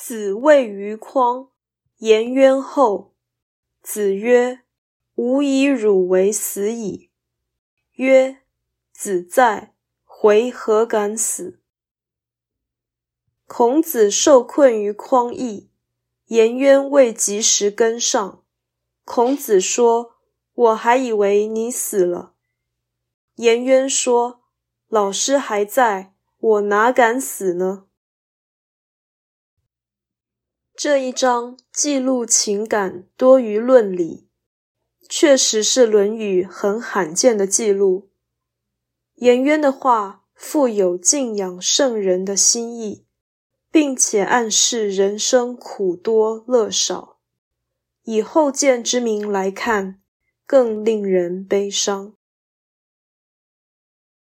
子谓于匡，颜渊后。子曰：“吾以汝为死矣。”曰：“子在，回何敢死？”孔子受困于匡邑，颜渊未及时跟上。孔子说：“我还以为你死了。”颜渊说：“老师还在，我哪敢死呢？”这一章记录情感多于论理，确实是《论语》很罕见的记录。颜渊的话富有敬仰圣人的心意，并且暗示人生苦多乐少。以后见之明来看，更令人悲伤。